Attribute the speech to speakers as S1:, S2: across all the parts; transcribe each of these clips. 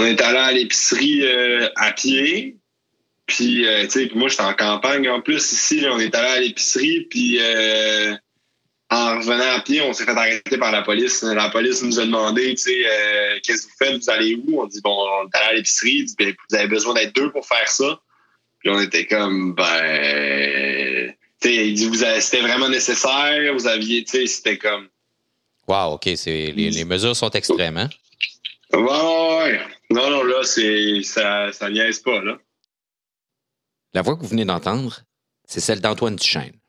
S1: on est allé à l'épicerie à pied. Puis, tu sais, moi, j'étais en campagne en plus. Ici, on est allé à l'épicerie. Puis, en revenant à pied, on s'est fait arrêter par la police. La police nous a demandé, tu sais, euh, qu'est-ce que vous faites, vous allez où? On dit, bon, on est allé à l'épicerie. Ben, vous avez besoin d'être deux pour faire ça. Puis on était comme, ben, tu sais, il dit, vous c'était vraiment nécessaire. Vous aviez, tu sais, c'était comme.
S2: Wow, OK. C'est, les, mesures sont extrêmes, hein?
S1: Non, non, là, ça, ça niaise pas, là.
S2: La voix que vous venez d'entendre, c'est celle d'Antoine Duchesne.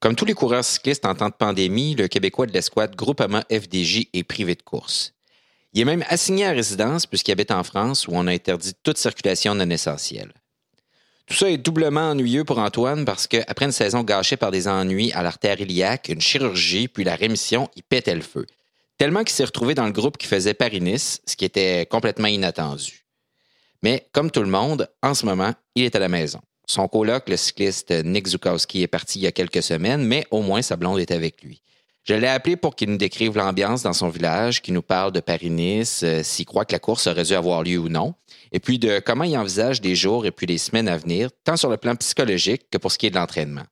S2: Comme tous les coureurs cyclistes en temps de pandémie, le Québécois de l'escouade Groupement FDJ est privé de course. Il est même assigné à résidence puisqu'il habite en France où on a interdit toute circulation non essentielle. Tout ça est doublement ennuyeux pour Antoine parce qu'après une saison gâchée par des ennuis à l'artère iliaque, une chirurgie puis la rémission, il pétait le feu. Tellement qu'il s'est retrouvé dans le groupe qui faisait Paris-Nice, ce qui était complètement inattendu. Mais comme tout le monde, en ce moment, il est à la maison. Son coloc, le cycliste Nick Zukowski, est parti il y a quelques semaines, mais au moins sa blonde est avec lui. Je l'ai appelé pour qu'il nous décrive l'ambiance dans son village, qu'il nous parle de Paris-Nice, euh, s'il croit que la course aurait dû avoir lieu ou non, et puis de comment il envisage des jours et puis des semaines à venir, tant sur le plan psychologique que pour ce qui est de l'entraînement.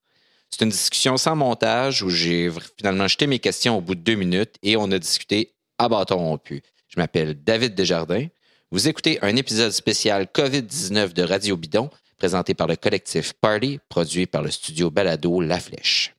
S2: C'est une discussion sans montage où j'ai finalement jeté mes questions au bout de deux minutes et on a discuté à bâton rompu. Je m'appelle David Desjardins. Vous écoutez un épisode spécial COVID-19 de Radio Bidon présenté par le collectif Party, produit par le studio Balado La Flèche.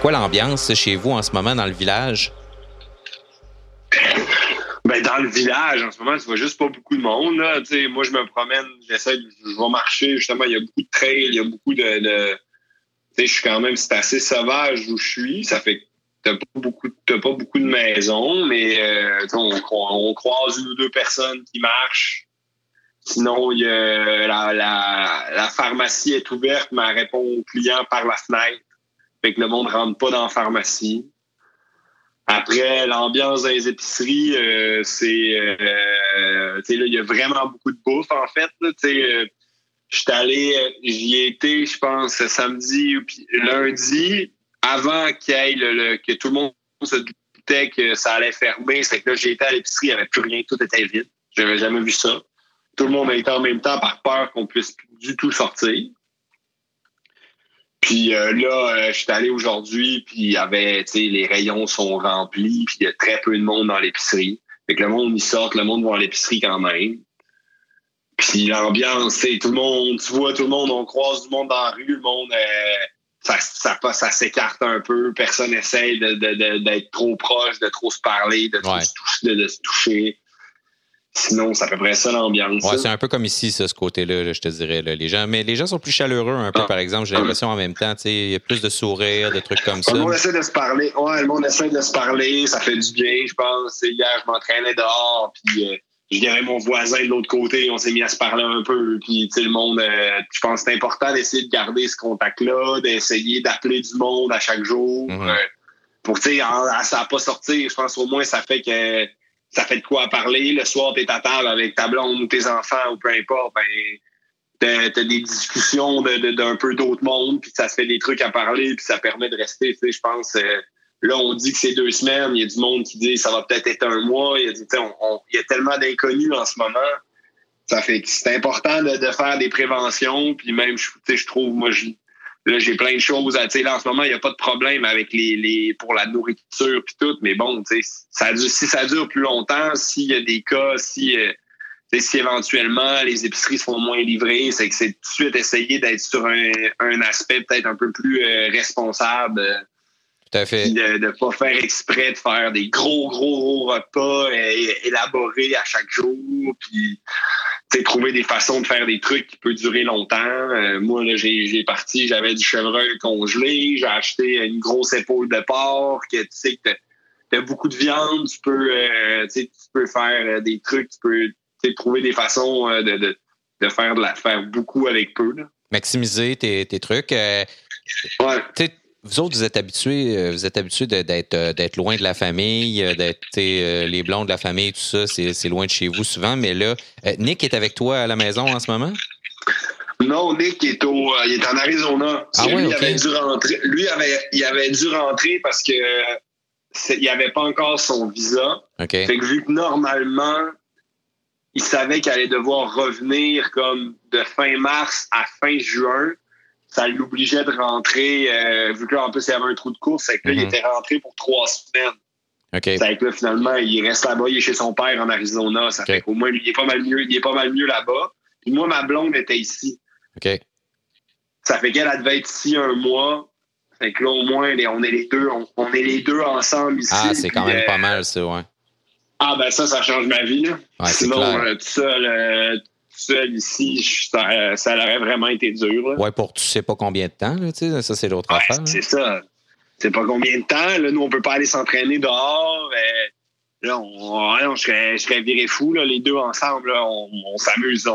S2: Quoi l'ambiance chez vous en ce moment dans le village?
S1: Ben, dans le village, en ce moment, tu vois juste pas beaucoup de monde. moi, je me promène, j'essaie, je vais marcher. Justement, il y a beaucoup de trails, il y a beaucoup de. je suis quand même, c'est assez sauvage où je suis. Ça fait que t'as pas beaucoup, pas beaucoup de maisons, mais euh, on, croise une ou deux personnes qui marchent. Sinon, y a la, la, pharmacie est ouverte, mais elle répond aux clients par la fenêtre. Que le monde rentre pas dans la pharmacie. Après, l'ambiance dans les épiceries, euh, c'est. Euh, tu sais, là, il y a vraiment beaucoup de bouffe, en fait. Tu sais, euh, allé, j'y ai été, je pense, samedi ou lundi, avant qu'il le, que tout le monde se doutait que ça allait fermer. C'est que là, j'ai à l'épicerie, il n'y avait plus rien, tout était vide. J'avais jamais vu ça. Tout le monde a été en même temps par peur qu'on puisse du tout sortir. Puis euh, là, euh, je suis allé aujourd'hui, puis il y avait, tu sais, les rayons sont remplis, puis il y a très peu de monde dans l'épicerie. Fait que le monde, il sort, le monde va à l'épicerie quand même. Puis l'ambiance, c'est tout le monde, tu vois tout le monde, on croise du monde dans la rue, le monde, euh, ça, ça, ça s'écarte un peu, personne essaie d'être de, de, trop proche, de trop se parler, de, de se toucher. Sinon, c'est à peu près ça l'ambiance.
S2: Ouais, c'est un peu comme ici, ça, ce côté-là, je te dirais. les gens, mais les gens sont plus chaleureux un peu, ah. par exemple. J'ai l'impression en même temps, il y a plus de sourires, de trucs comme ça.
S1: Le monde essaie de se parler. Ouais, le monde essaie de se parler. Ça fait du bien, je pense. Hier, je m'entraînais dehors, puis euh, je dirais mon voisin de l'autre côté. On s'est mis à se parler un peu. Puis, tu sais, le monde, euh, je pense que c'est important d'essayer de garder ce contact-là, d'essayer d'appeler du monde à chaque jour. Mhm. Euh, pour, tu sais, ça n'a pas sorti. Je pense au moins, ça fait que ça fait de quoi parler. Le soir, tu es à table avec ta blonde ou tes enfants ou peu importe. Ben, t'as des discussions d'un peu d'autres mondes, puis ça se fait des trucs à parler, puis ça permet de rester. Tu sais, je pense, euh, là, on dit que c'est deux semaines. Il y a du monde qui dit ça va peut-être être un mois. Il y a, il y a tellement d'inconnus en ce moment. Ça fait que c'est important de, de, faire des préventions. Puis même, je, je trouve, moi, je, Là, j'ai plein de choses. À, là, en ce moment, il n'y a pas de problème avec les, les pour la nourriture et tout, mais bon, ça, si ça dure plus longtemps, s'il y a des cas, si, euh, si éventuellement les épiceries se font moins livrées, c'est que c'est tout de suite essayer d'être sur un, un aspect peut-être un peu plus euh, responsable.
S2: Tout à fait.
S1: De ne pas faire exprès de faire des gros, gros, gros repas élaborés à chaque jour. Puis trouver des façons de faire des trucs qui peuvent durer longtemps. Euh, moi, là, j'ai parti, j'avais du chevreuil congelé, j'ai acheté une grosse épaule de porc, que tu sais que t'as beaucoup de viande, tu peux, euh, tu peux faire euh, des trucs, tu peux trouver des façons de, de, de, faire de la faire beaucoup avec peu. Là.
S2: Maximiser tes, tes trucs. ouais vous autres, vous êtes habitués, euh, vous êtes habitués d'être, euh, d'être loin de la famille, euh, d'être les blonds de la famille, tout ça, c'est, loin de chez vous souvent. Mais là, Nick est avec toi à la maison en ce moment?
S1: Non, Nick est au, il est en Arizona.
S2: Ah lui,
S1: il avait dû rentrer. Lui avait, il avait dû rentrer parce que il n'avait pas encore son visa.
S2: Fait
S1: que vu que normalement, il savait qu'il allait devoir revenir comme de fin mars à fin juin ça l'obligeait de rentrer, euh, vu qu'en plus, il y avait un trou de course, c'est que là, il mhm. était rentré pour trois semaines.
S2: OK.
S1: C'est que là, finalement, il reste là-bas, il est chez son père en Arizona. Ça fait qu'au moins, il est pas mal mieux, il est pas mal mieux là-bas. Puis moi, ma blonde était ici.
S2: OK.
S1: Ça fait qu'elle devait être ici un mois. Fait que là, au moins, on est les deux, on, est les deux ensemble ici.
S2: Ah, c'est quand même pas
S1: euh,
S2: mal, ça, ouais.
S1: Ah, ben ça, ça change ma vie. Là.
S2: Ouais,
S1: Sinon,
S2: euh,
S1: tout seul, seul ici, ça, ça, aurait vraiment été dur.
S2: Oui, pour tu sais pas combien de temps, là, ça c'est l'autre affaire.
S1: C'est ça. C'est pas combien de temps. Là, nous, on peut pas aller s'entraîner dehors. là, on, je, serais, je serais viré fou. Là, les deux ensemble, on, s'amuse.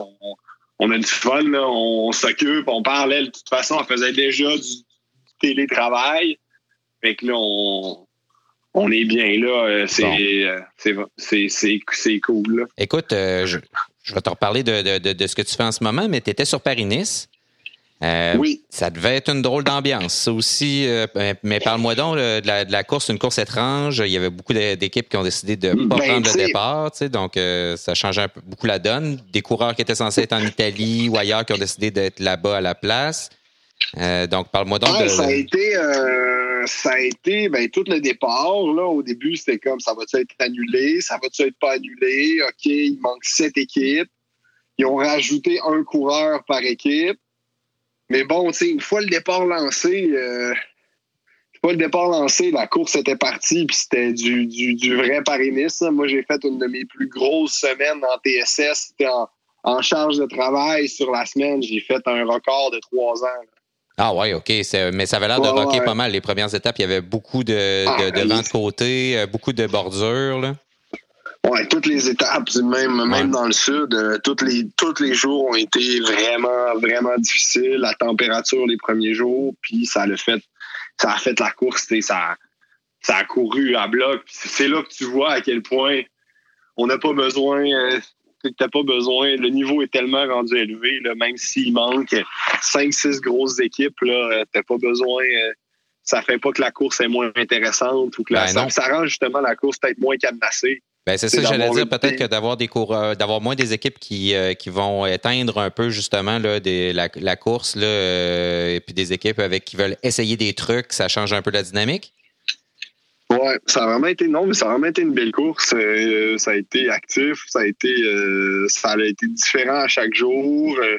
S1: On, a du fun. Là, on, s'occupe. On parlait. De toute façon, on faisait déjà du télétravail. Fait que là, on, on est bien là. Euh, c'est c'est cool. Là.
S2: Écoute, euh, je, je vais te reparler de, de, de, ce que tu fais en ce moment, mais tu étais sur Paris-Nice.
S1: Euh, oui.
S2: Ça devait être une drôle d'ambiance. Ça aussi, euh, mais parle-moi donc de, la, de, la, course, une course étrange. Il y avait beaucoup d'équipes qui ont décidé de ne pas ben, prendre le départ. Donc, euh, ça changeait beaucoup la donne. Des coureurs qui étaient censés être en Italie ou ailleurs qui ont décidé d'être là-bas à la place. donc, parle-moi donc de.
S1: Ça a été, ça a été ben, tout le départ. Là, au début, c'était comme ça va-tu être annulé, ça va-tu être pas annulé? OK, il manque sept équipes. Ils ont rajouté un coureur par équipe. Mais bon, une fois le départ lancé, euh, fois le départ lancé, la course était partie, puis c'était du, du, vrai Paris-Nice. Moi, j'ai fait une de mes plus grosses semaines en TSS. C'était en, en charge de travail sur la semaine. J'ai fait un record de trois ans.
S2: Ah ouais, OK. Mais ça avait l'air de rocker pas mal. Les premières étapes, il y avait beaucoup de, ah, de, vent de côté, euh, beaucoup de bordures. Là.
S1: Oui, toutes les étapes, même, même dans le sud, euh, toutes les, tous les jours ont été vraiment, vraiment difficiles. La température les premiers jours, puis ça a fait, ça a fait la course, ça, ça a couru à bloc. C'est là que tu vois à quel point on n'a pas besoin. Euh, t'as pas besoin. Le niveau est tellement rendu élevé, là, même s'il manque 5-6 grosses équipes, euh, t'as pas besoin. Euh, ça fait pas que la course est moins intéressante ou que la, ben ça, rend justement la course peut-être moins cadenassée.
S2: Ben c'est ça, j'allais dire peut-être que d'avoir des d'avoir moins des équipes qui, euh, qui vont éteindre un peu justement là, des, la, course là, et puis des équipes avec qui veulent essayer des trucs, ça change un peu la dynamique?
S1: Ouais, ça a vraiment été non, mais ça a vraiment été une belle course. Euh, ça a été actif, ça a été euh, ça a été différent à chaque jour. Euh,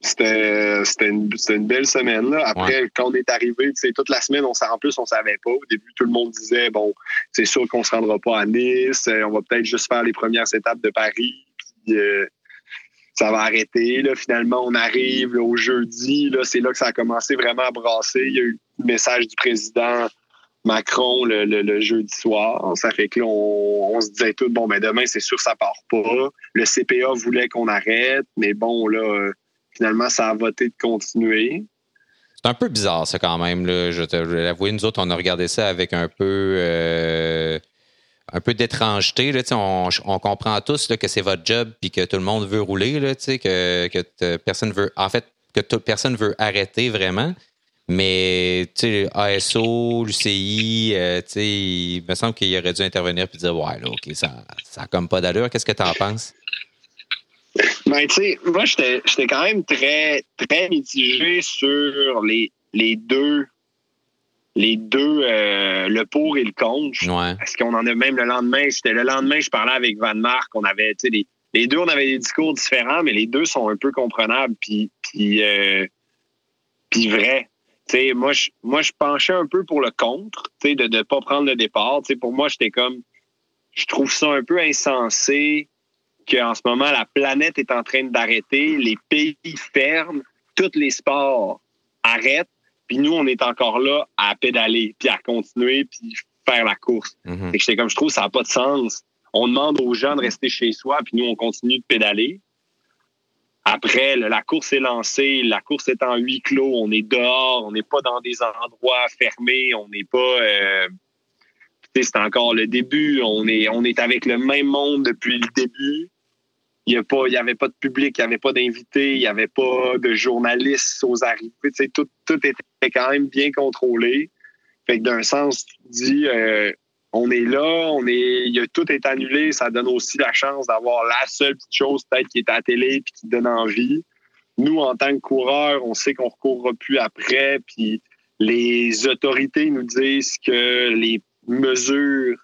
S1: c'était c'était une, une, belle semaine là. Après quand on est arrivé, toute la semaine on en plus on savait pas. Au début tout le monde disait bon, c'est sûr qu'on se rendra pas à Nice, on va peut-être juste faire les premières étapes de Paris. Puis, ça va arrêter. Là, finalement, on arrive au jeudi. Là, c'est là que ça a commencé vraiment à brasser. Il y a eu le message du président Macron le, jeudi soir. Ça fait que là, on, se disait tout, bon, ben demain, c'est sûr, ça part pas. Le CPA voulait qu'on arrête, mais bon, là, finalement, ça a voté de continuer.
S2: C'est un peu bizarre, ça, quand même. Là. Je te l'avoue, nous autres, on a regardé ça avec un peu. Euh, d'étrangeté. On, on, comprend tous que c'est votre job puis que tout le monde veut rouler, là, que, que personne veut. Que personne veut arrêter vraiment. Mais, tu sais, ASO, l'UCI, euh, tu sais, il me semble qu'il aurait dû intervenir et dire, ouais, là, OK, ça n'a comme pas d'allure. Qu'est-ce que tu en penses?
S1: Ben, tu sais, moi, j'étais quand même très, très mitigé sur les, les deux, les deux, euh, le pour et le contre.
S2: Ouais.
S1: Parce qu'on en a même le lendemain, c'était le lendemain, je parlais avec Van Mark, on avait, tu sais, les, les, deux, on avait des discours différents, mais les deux sont un peu comprenables, puis, puis, euh, puis vrais moi, je, moi, je penchais un peu pour le contre, de ne pas prendre le départ. pour moi, j'étais comme, je trouve ça un peu insensé qu'en ce moment, la planète est en train d'arrêter, les pays ferment, tous les sports arrêtent, puis nous, on est encore là à pédaler, puis à continuer, puis faire la course.
S2: Mhm.
S1: J'étais comme, je trouve que ça n'a pas de sens. On demande aux gens de rester chez soi, puis nous, on continue de pédaler. Après, la course est lancée, la course est en huis clos, on est dehors, on n'est pas dans des endroits fermés, on n'est pas... euh, c'est encore le début, on est, on est avec le même monde depuis le début. Il n'y avait pas de public, il n'y avait pas d'invités, il n'y avait pas de journalistes aux arrivées. Tout, tout était quand même bien contrôlé. Fait que d'un sens, tu dis, euh, on est là, on est, il y a, tout est annulé. Ça donne aussi la chance d'avoir la seule petite chose peut-être qui est à la télé puis qui te donne envie. Nous, en tant que coureurs, on sait qu'on ne recourra plus après. Puis les autorités nous disent que les mesures,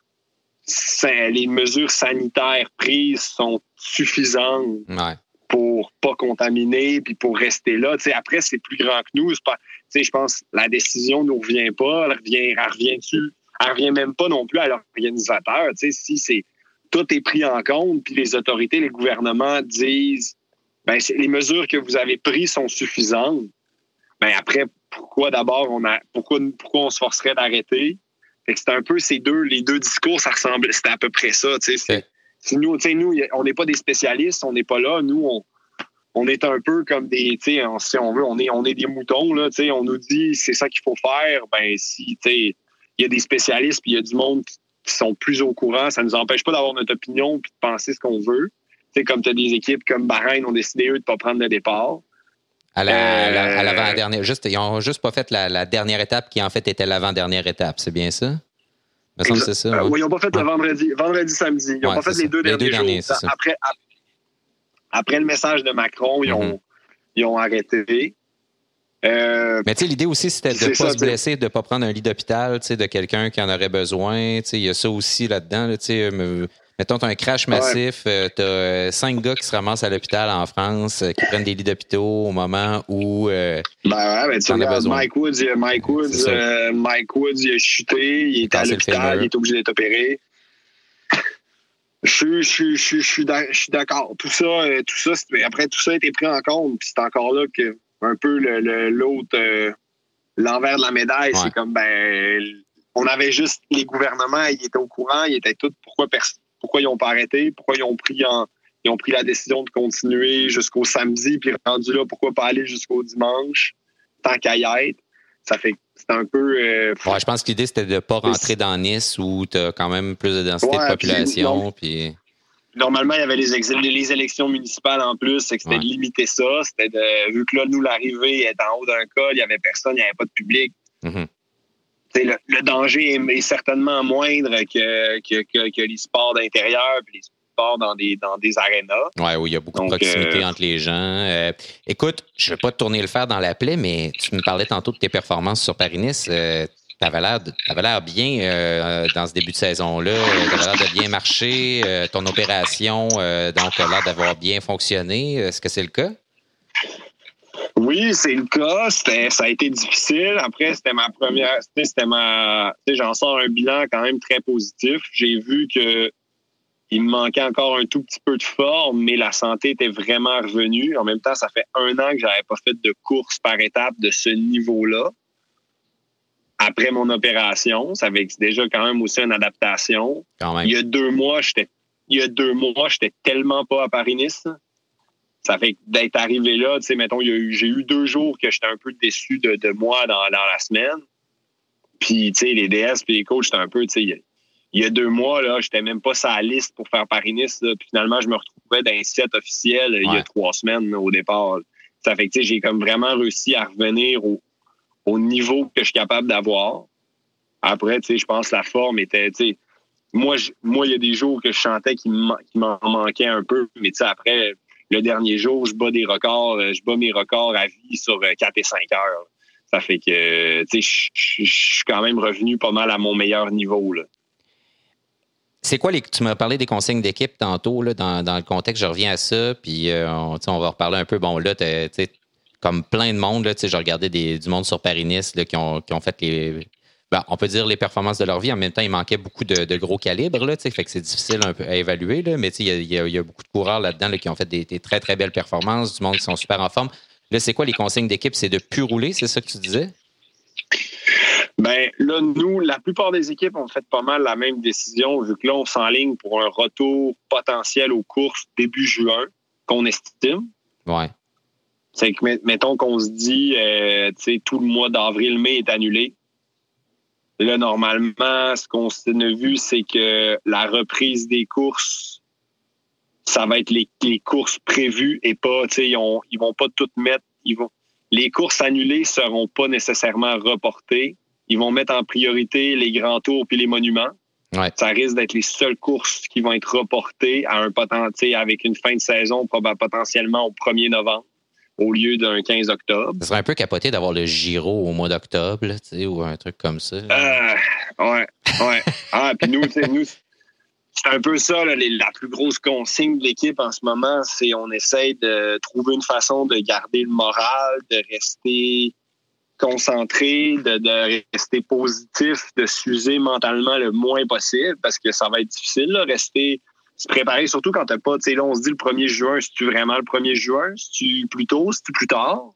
S1: sa- les mesures sanitaires prises sont suffisantes
S2: Ouais.
S1: pour pas contaminer puis pour rester là. Après, c'est plus grand que nous. Pas, je pense que la décision ne nous revient pas. Elle revient, elle revient-tu? Elle revient même pas non plus à l'organisateur. Tu sais, si c'est tout est pris en compte, puis les autorités, les gouvernements disent ben, les mesures que vous avez prises sont suffisantes. Ben après, pourquoi d'abord on a pourquoi, pourquoi on se forcerait d'arrêter? C'est un peu ces deux, les deux discours, ça ressemble, c'était à peu près ça. tu sais. Si nous, tu sais, nous, on n'est pas des spécialistes, on n'est pas là. Nous, on, on est un peu comme des, tu sais, si on veut, on est, on est des moutons, là, tu sais, on nous dit c'est ça qu'il faut faire. Ben, si, tu sais, il y a des spécialistes puis il y a du monde qui, sont plus au courant, ça ne nous empêche pas d'avoir notre opinion puis de penser ce qu'on veut. Tu sais, comme tu as des équipes comme Bahreïn ont décidé, eux, de ne pas prendre le départ.
S2: À la- à la- à
S1: Euh.
S2: Juste, ils n'ont juste pas fait la, la dernière étape qui, en fait, était l'avant-dernière étape. C'est bien ça? Me semble c'est ça.
S1: Euh, oui, ils n'ont pas fait
S2: Ouais.
S1: le vendredi, vendredi, samedi. Ils n'ont
S2: Ouais,
S1: pas fait les deux
S2: Les
S1: derniers
S2: deux
S1: jours. Après, ap- après le message de Macron, ils, ont,
S2: Mhm.
S1: ils ont arrêté. Euh,
S2: Mais tu sais, l'idée aussi, c'était de ne pas
S1: ça,
S2: se blesser, de ne pas prendre un lit d'hôpital, tu sais, de quelqu'un qui en aurait besoin. Tu sais, Il y a ça aussi là-dedans. là, tu sais, me- mettons, tu as un crash massif, tu as cinq gars qui se ramassent à l'hôpital en France, euh, qui prennent des lits d'hôpitaux au moment où... euh,
S1: Ben ouais, ben tu regardes. Mike Woods, il- Mike Woods, euh, Mike Woods, il a chuté, il est à l'hôpital, il est obligé d'être opéré. Je suis- je suis- je suis- je d'accord. Tout ça, euh, tout ça, après tout ça a été pris en compte, puis c'est encore là que un peu le- le- l'autre euh, l'envers de la médaille,
S2: Ouais.
S1: c'est comme ben on avait juste les gouvernements, ils étaient au courant, ils étaient tous pourquoi pourquoi ils ont pas arrêté, pourquoi ils ont pris en ils ont pris la décision de continuer jusqu'au samedi, puis rendu là, pourquoi pas aller jusqu'au dimanche, tant qu'à y être. Ça fait c'est un peu. euh,
S2: ouais, je pense que l'idée, c'était de ne pas rentrer dans Nice où tu as quand même plus de densité
S1: Ouais,
S2: de
S1: puis
S2: population. Puis,
S1: Normalement, il y avait les, élections municipales en plus, c'est que c'était
S2: Ouais.
S1: de limiter ça. C'était de, vu que là, nous, l'arrivée est en haut d'un col, il n'y avait personne, il n'y avait pas de public.
S2: Mhm.
S1: Sais, Le, le danger est, est certainement moindre que, que, que, que les sports d'intérieur puis les sports dans des, dans des arénas.
S2: Oui, il y a beaucoup
S1: Donc,
S2: de proximité
S1: euh,
S2: entre les gens. Euh, écoute, je ne vais pas te tourner le fer dans la plaie, mais tu me parlais tantôt de tes performances sur Paris-Nice. Euh, tu avais l'air t'avais l'air bien euh, dans ce début de saison-là. Tu avais l'air de bien marcher. Euh, ton opération, euh, donc, a l'air d'avoir bien fonctionné. Est-ce que c'est le cas?
S1: Oui, c'est le cas. Ça a été difficile. Après, c'était ma première. C'était, ma. J'en sors un bilan quand même très positif. J'ai vu que il me manquait encore un tout petit peu de forme, mais la santé était vraiment revenue. En même temps, ça fait un an que j'avais pas fait de course par étape de ce niveau-là. Après mon opération, ça c'est déjà quand même aussi une adaptation.
S2: Quand même.
S1: Il y a deux mois, j'étais. Il y a deux mois, j'étais tellement pas à Paris-Nice. Ça fait que d'être arrivé là, tu sais, mettons, il y a eu- j'ai eu deux jours que j'étais un peu déçu de, de moi dans, dans la semaine. Puis, tu sais, les DS puis les coachs, j'étais un peu, tu sais, il y a- il y a deux mois, là, j'étais même pas sur la liste pour faire Paris-Nice. Puis finalement, je me retrouvais dans un set officiel euh, il y a trois semaines là, au départ. Ça fait que, tu sais, j'ai comme vraiment réussi à revenir au, au niveau que je suis capable d'avoir. Après, tu sais, je pense que la forme était, tu sais, moi, moi, il y a des jours que je man- qu'il m'en manquait un peu. Mais tu sais, après, le dernier jour, je bats des records, euh, je bats mes records à vie sur euh, 4 et 5 heures. Ça fait que, euh, tu sais, je- suis quand même revenu pas mal à mon meilleur niveau, là.
S2: C'est quoi les. Tu m'as parlé des consignes d'équipe tantôt, là, dans, dans le contexte, je reviens à ça, puis euh, on, on va reparler un peu. Bon, là, tu comme plein de monde, là, je regardais des, du monde sur Paris-Nice qui, ont, qui ont fait les ben, on peut dire les performances de leur vie. En même temps, il manquait beaucoup de, gros calibres, là, fait que c'est difficile un peu à évaluer. Là, mais il y, y, a beaucoup de coureurs là-dedans qui ont fait des, très, très belles performances, du monde qui sont super en forme. Là, c'est quoi les consignes d'équipe? C'est de plus rouler, c'est ça que tu disais?
S1: Ben là, nous, la plupart des équipes ont fait pas mal la même décision, vu que là, on s'enligne pour un retour potentiel aux courses début juin, qu'on estime.
S2: Ouais.
S1: C'est que, mettons qu'on se dit, euh, tu sais, tout le mois d'avril-mai est annulé. Là, normalement, ce qu'on s'est vu, c'est que la reprise des courses, ça va être les, courses prévues et pas, tu sais, ils, ils vont pas toutes mettre, ils vont, les courses annulées seront pas nécessairement reportées. Ils vont mettre en priorité les grands tours puis les monuments.
S2: Ouais.
S1: Ça risque d'être les seules courses qui vont être reportées à un potentiel avec une fin de saison potentiellement au 1er novembre au lieu d'un 15 octobre.
S2: Ce serait un peu capoté d'avoir le Giro au mois d'octobre, ou un truc comme ça.
S1: Euh, ouais, ouais. Ah, puis nous, nous c'est un peu ça, la plus grosse consigne de l'équipe en ce moment, c'est on essaie de trouver une façon de garder le moral, de rester concentré, de, rester positif, de s'user mentalement le moins possible, parce que ça va être difficile, là, rester se préparer, surtout quand t'as pas, tu sais, là, on se dit le 1er juin, c'est-tu vraiment le 1er juin? C'est-tu plus tôt? C'est-tu plus tard?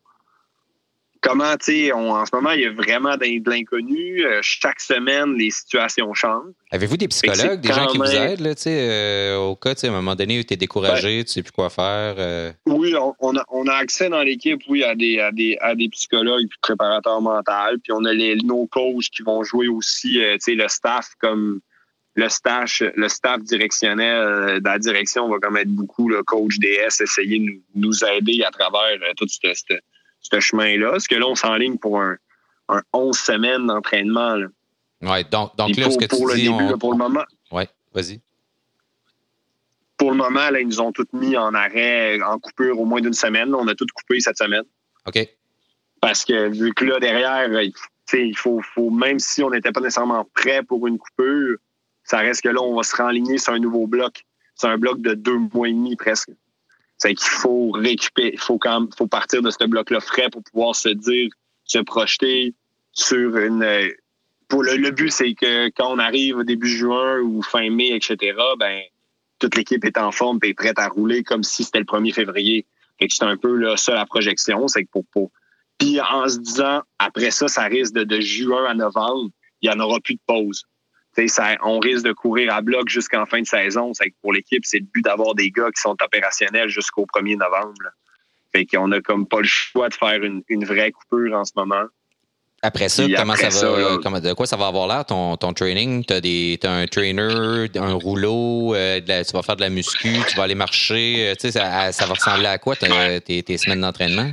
S1: Comment, tu sais, en ce moment, il y a vraiment de l'inconnu. Euh, chaque semaine, les situations changent.
S2: Avez-vous des psychologues, des gens qui vous aident, là, tu sais, euh, au cas, tu sais, à un moment donné, tu es découragé, ben, tu sais plus quoi faire? Euh?
S1: Oui, on, a, on a accès dans l'équipe, oui, à des, à des, à des psychologues et préparateurs mentaux. Puis on a les, nos coachs qui vont jouer aussi, tu sais, le staff comme le staff, le staff directionnel de la direction va comme être beaucoup le coach DS, essayer de nous, aider à travers euh, tout ce, ce, chemin-là. Parce que là, on s'enligne pour un, un 11 semaines d'entraînement.
S2: Oui, donc, donc là, ce que tu dis...
S1: pour le moment...
S2: Oui, vas-y.
S1: Pour le moment, là, ils nous ont tous mis en arrêt, en coupure au moins d'une semaine. On a tout coupé cette semaine.
S2: OK.
S1: Parce que vu que là, derrière, il faut, faut, même si on n'était pas nécessairement prêt pour une coupure, ça reste que là, on va se renligner sur un nouveau bloc. C'est un bloc de deux mois et demi presque. C'est qu'il faut récupérer, il faut quand même, faut partir de ce bloc-là frais pour pouvoir se dire, se projeter sur une. Pour le, but, c'est que quand on arrive au début juin ou fin mai, etc., ben toute l'équipe est en forme et prête à rouler comme si c'était le 1er février. C'est un peu là, ça la projection, c'est que pour, pour puis en se disant après ça, ça risque de, de juin à novembre, il n'y en aura plus de pause on risque de courir à bloc jusqu'en fin de saison. C'est pour l'équipe, c'est le but d'avoir des gars qui sont opérationnels jusqu'au 1er novembre. Fait qu'on a comme pas le choix de faire une, vraie coupure en ce moment.
S2: Après ça, comment ça va, de quoi ça va avoir l'air ton, ton training? T'as des, as un trainer, un rouleau, euh, tu vas faire de la muscu, tu vas aller marcher, euh, ça, ça va ressembler à quoi tes, tes semaines d'entraînement?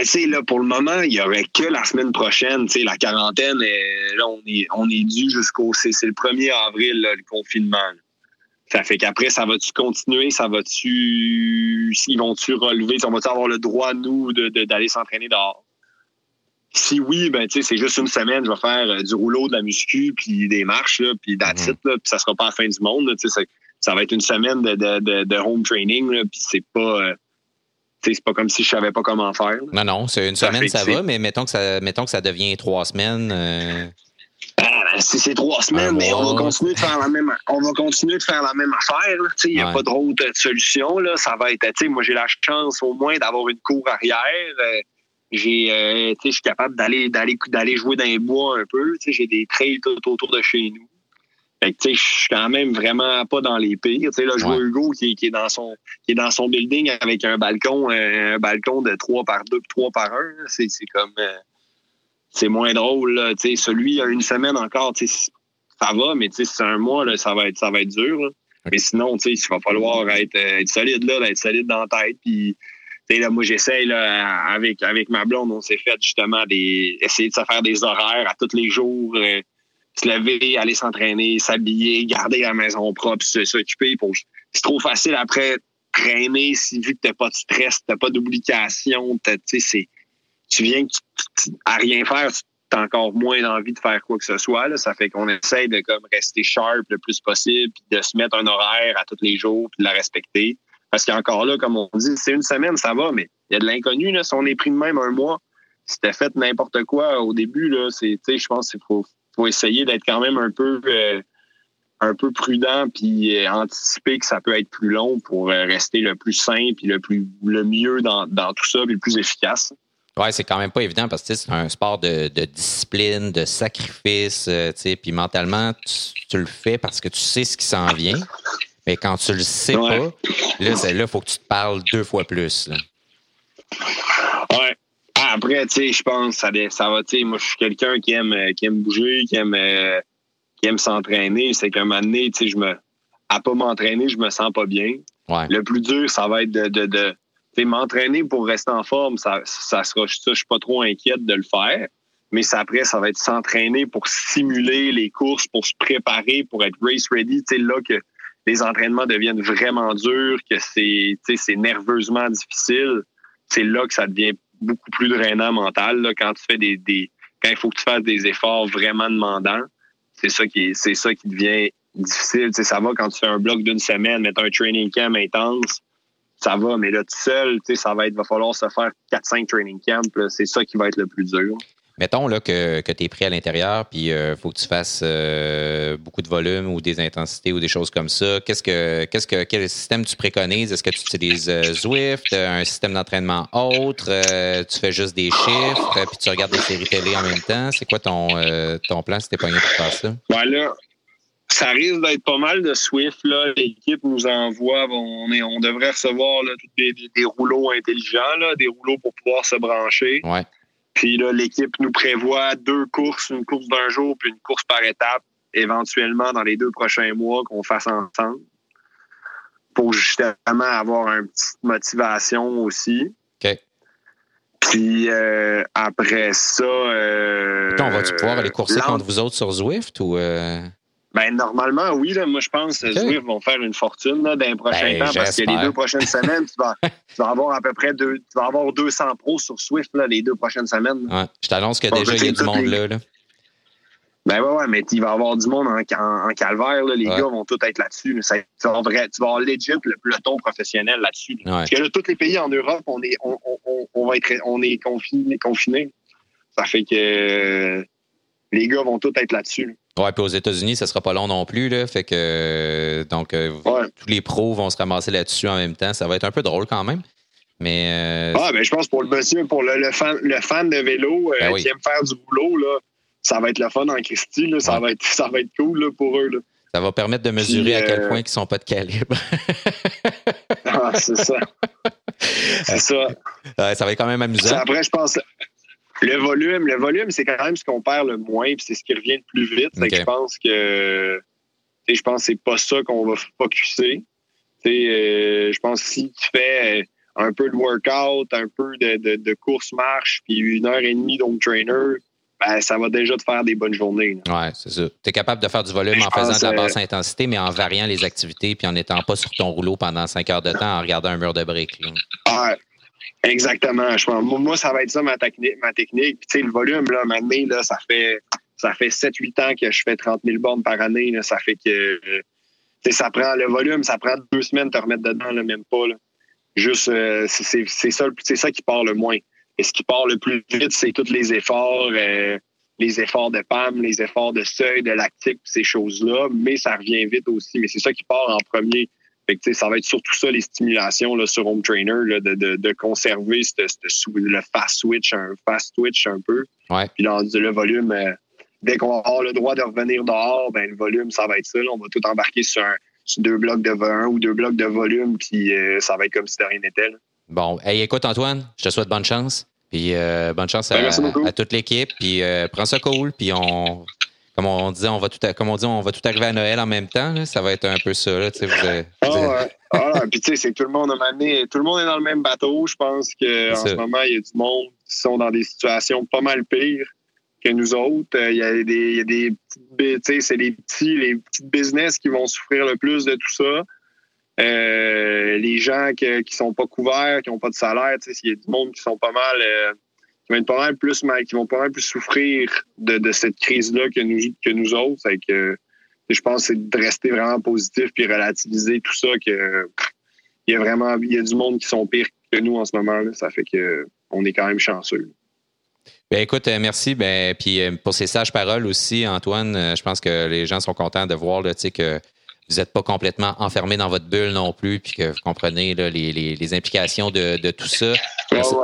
S1: Ben, là, pour le moment, il n'y aurait que la semaine prochaine. La quarantaine, là, on est, on est dû jusqu'au. C'est le 1er avril, le confinement. Ça fait qu'après, ça va-tu continuer? Ça va-tu. Ils vont-tu relever? On va-tu avoir le droit, nous, d'aller s'entraîner dehors? Si oui, ben, c'est juste une semaine, je vais faire euh, du rouleau, de la muscu, puis des marches, là, puis that's mm-hmm. puis ça sera pas la fin du monde. ça va être une semaine de, de, home training, puis c'est pas. Euh, c'est pas comme si je savais pas comment faire.
S2: Non, non, c'est une semaine, ça va, mais mettons que ça, mettons que ça devient trois semaines. Euh...
S1: Ah, ben, c'est trois semaines, mais on va continuer de faire la même, on va continuer de faire la même affaire. Il n'y a pas d'autre solution. Là. Ça va être, moi, j'ai la chance au moins d'avoir une cour arrière. Euh, j'ai, euh, je suis capable d'aller, d'aller, d'aller jouer dans les bois un peu. J'ai des trails tout autour de chez nous. Fait que, je suis quand même vraiment pas dans les pires. là, je vois Hugo qui, qui, est dans son, qui est dans son building avec un balcon, un, balcon de 3 par 2 3 par 1. C'est, comme, euh, c'est moins drôle, là. Tu celui, a une semaine encore, tu ça va, mais tu c'est un mois, là, ça va être, ça va être dur, Mais sinon, tu il va falloir être, être solide, là, être solide dans la tête. Puis, là, moi, j'essaie, là, avec, avec ma blonde, on s'est fait justement des, essayer de se faire des horaires à tous les jours. Euh, se lever, aller s'entraîner, s'habiller, garder la maison propre, s'occuper. C'est trop facile après traîner si vu que t'as pas de stress, t'as pas d'obligation, tu viens à rien faire, tu as encore moins envie de faire quoi que ce soit. Là. Ça fait qu'on essaie de comme rester sharp le plus possible, puis de se mettre un horaire à tous les jours, puis de la respecter. Parce qu'encore là, comme on dit, c'est une semaine, ça va, mais il y a de l'inconnu. Si on est pris de même un mois, c'était fait n'importe quoi au début, c'est, je pense qu'il faut, faut essayer d'être quand même un peu, euh, un peu prudent puis euh, anticiper que ça peut être plus long pour euh, rester le plus simple et le plus, le mieux dans, dans tout ça puis le plus efficace.
S2: Ouais, c'est quand même pas évident parce que c'est un sport de, de, discipline, de sacrifice, sais, puis mentalement, tu, le fais parce que tu sais ce qui s'en vient. Mais quand tu le sais pas, là, il faut que tu te parles deux fois plus. Là.
S1: Ouais. Après, tu sais, je pense ça, ça va, tu sais, moi, je suis quelqu'un qui aime, qui aime bouger, qui aime, qui aime s'entraîner. C'est qu'un moment donné, tu sais, je me, à pas m'entraîner, je me sens pas bien.
S2: Ouais.
S1: Le plus dur, ça va être de, de, de m'entraîner pour rester en forme. Ça, ça sera ça, je suis pas trop inquiète de le faire. Mais ça, après, ça va être s'entraîner pour simuler les courses, pour se préparer, pour être race ready. Tu sais, là que les entraînements deviennent vraiment durs, que c'est, c'est nerveusement difficile. C'est là que ça devient beaucoup plus drainant mental là, quand tu fais des, des quand il faut que tu fasses des efforts vraiment demandants. C'est ça qui c'est ça qui devient difficile. Tu ça va quand tu fais un bloc d'une semaine, mettre un training camp intense, ça va, mais là, tout seul, ça va être, va falloir se faire 4-5 training camps. C'est ça qui va être le plus dur.
S2: Mettons là, que, que tu es pris à l'intérieur, puis il euh, faut que tu fasses euh, beaucoup de volume ou des intensités ou des choses comme ça. Qu'est-ce que, qu'est-ce que, quel système tu préconises? Est-ce que tu utilises euh, Zwift, un système d'entraînement autre? tu fais juste des chiffres, puis tu regardes des séries télé en même temps? C'est quoi ton, ton plan si t'es pogné pour faire ça?
S1: Ben ça risque d'être pas mal de Swift. L'équipe nous envoie, on, est, on devrait recevoir là, des, des, rouleaux intelligents, là, des rouleaux pour pouvoir se brancher.
S2: Ouais.
S1: Puis là, l'équipe nous prévoit deux courses, une course d'un jour puis une course par étape, éventuellement dans les deux prochains mois qu'on fasse ensemble. Pour justement avoir une petite motivation aussi.
S2: OK.
S1: Puis euh, après ça. Euh,
S2: on va-tu pouvoir aller courser contre vous autres sur Zwift ou. Euh...
S1: Ben, normalement, oui. Là, moi, je pense que okay. Vont faire une fortune là, dans les prochains ben, temps parce que les deux prochaines semaines, tu vas, tu vas, avoir à peu près deux, tu vas avoir 200 pros sur Swift là, les deux prochaines semaines.
S2: Ouais. Je t'annonce que déjà, il y a du monde les... là, là.
S1: Ben ouais, ouais, mais il va y avoir du monde en, en, en calvaire. Là. Les ouais. gars vont tous être là-dessus. Tu, vas vrai, tu vas avoir legit le peloton professionnel là-dessus.
S2: Ouais.
S1: Parce que là, tous les pays en Europe, on est, on, on, on va être, on est confinés. Confiné. Ça fait que les gars vont tous être là-dessus.
S2: Ouais, puis aux États-Unis, ça sera pas long non plus, là. Fait que donc
S1: ouais.
S2: tous les pros vont se ramasser là-dessus en même temps. Ça va être un peu drôle quand même. Mais euh...
S1: Ah, ben je pense pour le monsieur, pour le, le, fan, le fan de vélo
S2: ben
S1: euh,
S2: oui.
S1: qui aime faire du boulot, là, ça va être le fun en Christie, là. Ça, va être, ça va être cool là, pour eux. Là.
S2: ça va permettre de mesurer
S1: Puis,
S2: à quel
S1: euh,
S2: point ils sont pas de calibre.
S1: Ah, c'est ça. c'est ça.
S2: Ouais, ça va être quand même amusant.
S1: après, je pense le volume, le volume, c'est quand même ce qu'on perd le moins, puis c'est ce qui revient le plus vite. Je pense que je pense que c'est pas ça qu'on va sais, euh, je pense que si tu fais euh, un peu de workout, un peu de, de, de course-marche, puis une heure et demie d'home trainer, ben, ça va déjà te faire des bonnes journées.
S2: Ouais, c'est ça. Tu es capable de faire du volume
S1: Je
S2: en faisant de la
S1: euh,
S2: basse intensité, mais en variant les activités puis en n'étant pas sur ton rouleau pendant cinq heures de temps en regardant un mur de briques. là.
S1: Exactement. Je pense, moi, ça va être ça ma technique. Ma technique. Le volume, là, maintenant, là, ça fait ça fait 7-8 ans que je fais 30 000 bornes par année. Là. Ça fait que ça prend le volume, ça prend deux semaines de te remettre dedans, là, même pas. Là. Juste euh, c'est- ça, ça qui part le moins. Et ce qui part le plus vite, c'est tous les efforts, euh, les efforts de PAM, les efforts de seuil, de lactique, ces choses-là. Mais ça revient vite aussi. Mais c'est ça qui part en premier. Fait que, ça va être surtout ça, les stimulations là, sur Home Trainer, là, de, de, de conserver sou- le fast switch, un fast switch un peu.
S2: Ouais.
S1: Puis le volume, euh, dès qu'on va avoir le droit de revenir dehors, ben le volume, ça va être ça. là. On va tout embarquer sur, un- sur deux blocs de un ou deux blocs de volume, puis euh, ça va être comme si de rien n'était.
S2: Bon, hey, écoute Antoine, je te souhaite bonne chance. Puis euh, bonne chance à,
S1: Ben, beaucoup.
S2: à toute l'équipe. Puis prends ça cool. Puis on, comme on disait, on va tout, à- comme on dit, on va tout arriver à Noël en même temps. là. Ça va être un peu ça. Là, tu sais, vous avez- vous avez-
S1: ouais. Ouais. puis tu sais, c'est que tout le monde a tout le monde est dans le même bateau. Je pense que en
S2: C'est
S1: ce moment, il y a du monde qui sont dans des situations pas mal pires que nous autres. Euh, Il y a des, il y a des petites, bu- tu sais, c'est les petits, les petits business qui vont souffrir le plus de tout ça. Euh, les gens que- qui sont pas couverts, qui ont pas de salaire, tu sais, il y a du monde qui sont pas mal, euh, qui vont plus, qui vont pas mal plus souffrir de, de cette crise-là que nous, que nous autres. Que, je pense que c'est de rester vraiment positif puis relativiser tout ça que il y a vraiment il y a du monde qui sont pires que nous en ce moment là. ça fait que on est quand même chanceux.
S2: Ben écoute, euh, merci. Ben, puis euh, pour ces sages paroles aussi, Antoine, euh, je pense que les gens sont contents de voir là, que vous n'êtes pas complètement enfermé dans votre bulle non plus, puis que vous comprenez là, les, les, les, implications de, de, tout ça.
S1: Merci.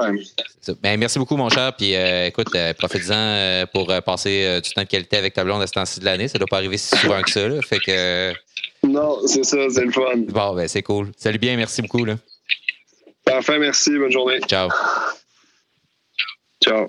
S2: Ben, merci beaucoup, mon cher. Puis écoute, profites-en pour passer du temps de qualité avec ta blonde à ce temps-ci de l'année. Ça ne doit pas arriver si souvent que ça. Là. Fait que.
S1: Non, c'est ça, c'est le fun.
S2: Bon, ben c'est cool. Salut bien, merci beaucoup. Là.
S1: Parfait, merci. Bonne journée.
S2: Ciao.
S1: Ciao.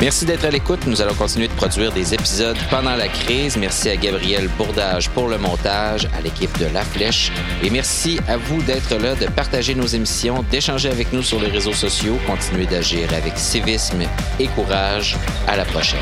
S2: Merci d'être à l'écoute. Nous allons continuer de produire des épisodes pendant la crise. Merci à Gabriel Bourdage pour le montage, à l'équipe de La Flèche. Et merci à vous d'être là, de partager nos émissions, d'échanger avec nous sur les réseaux sociaux. Continuez d'agir avec civisme et courage. À la prochaine.